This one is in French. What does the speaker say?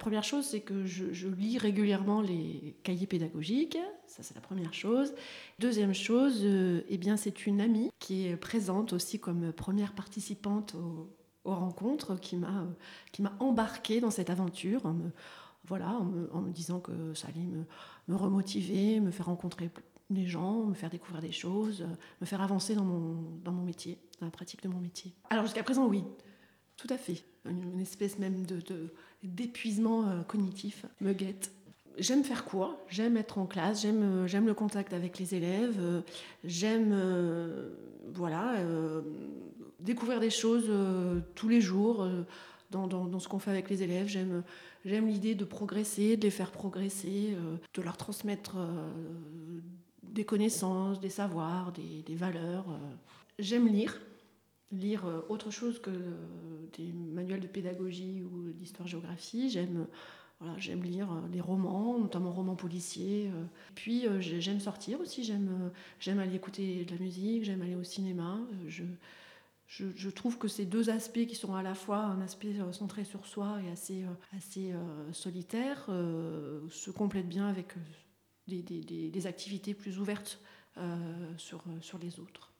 Première chose, c'est que je, lis régulièrement les cahiers pédagogiques. Ça, c'est la première chose. Deuxième chose, euh, eh bien, c'est une amie qui est présente aussi comme première participante aux, rencontres, qui m'a qui m'a embarquée dans cette aventure en me, voilà, en me, disant que ça allait me, me, remotiver, me faire rencontrer des gens, me faire découvrir des choses, me faire avancer dans mon, dans mon métier, dans la pratique de mon métier. Alors jusqu'à présent, oui, tout à fait. Une, espèce même de, d'épuisement euh, cognitif me guette. J'aime faire cours, j'aime être en classe, j'aime, euh, j'aime le contact avec les élèves, euh, j'aime voilà, découvrir des choses tous les jours dans, dans, ce qu'on fait avec les élèves. J'aime, j'aime l'idée de progresser, de les faire progresser, de leur transmettre des connaissances, des savoirs, des, des valeurs. J'aime lire, lire euh, autre chose que euh, des manuels de pédagogie ou d'histoire-géographie. J'aime voilà, j'aime lire euh, les romans, notamment romans policiers. Puis j'aime sortir aussi, j'aime, j'aime aller écouter de la musique, j'aime aller au cinéma. Je, je, je, trouve que ces deux aspects qui sont à la fois un aspect centré sur soi et assez, assez solitaire se complètent bien avec des, des, des activités plus ouvertes sur, sur les autres.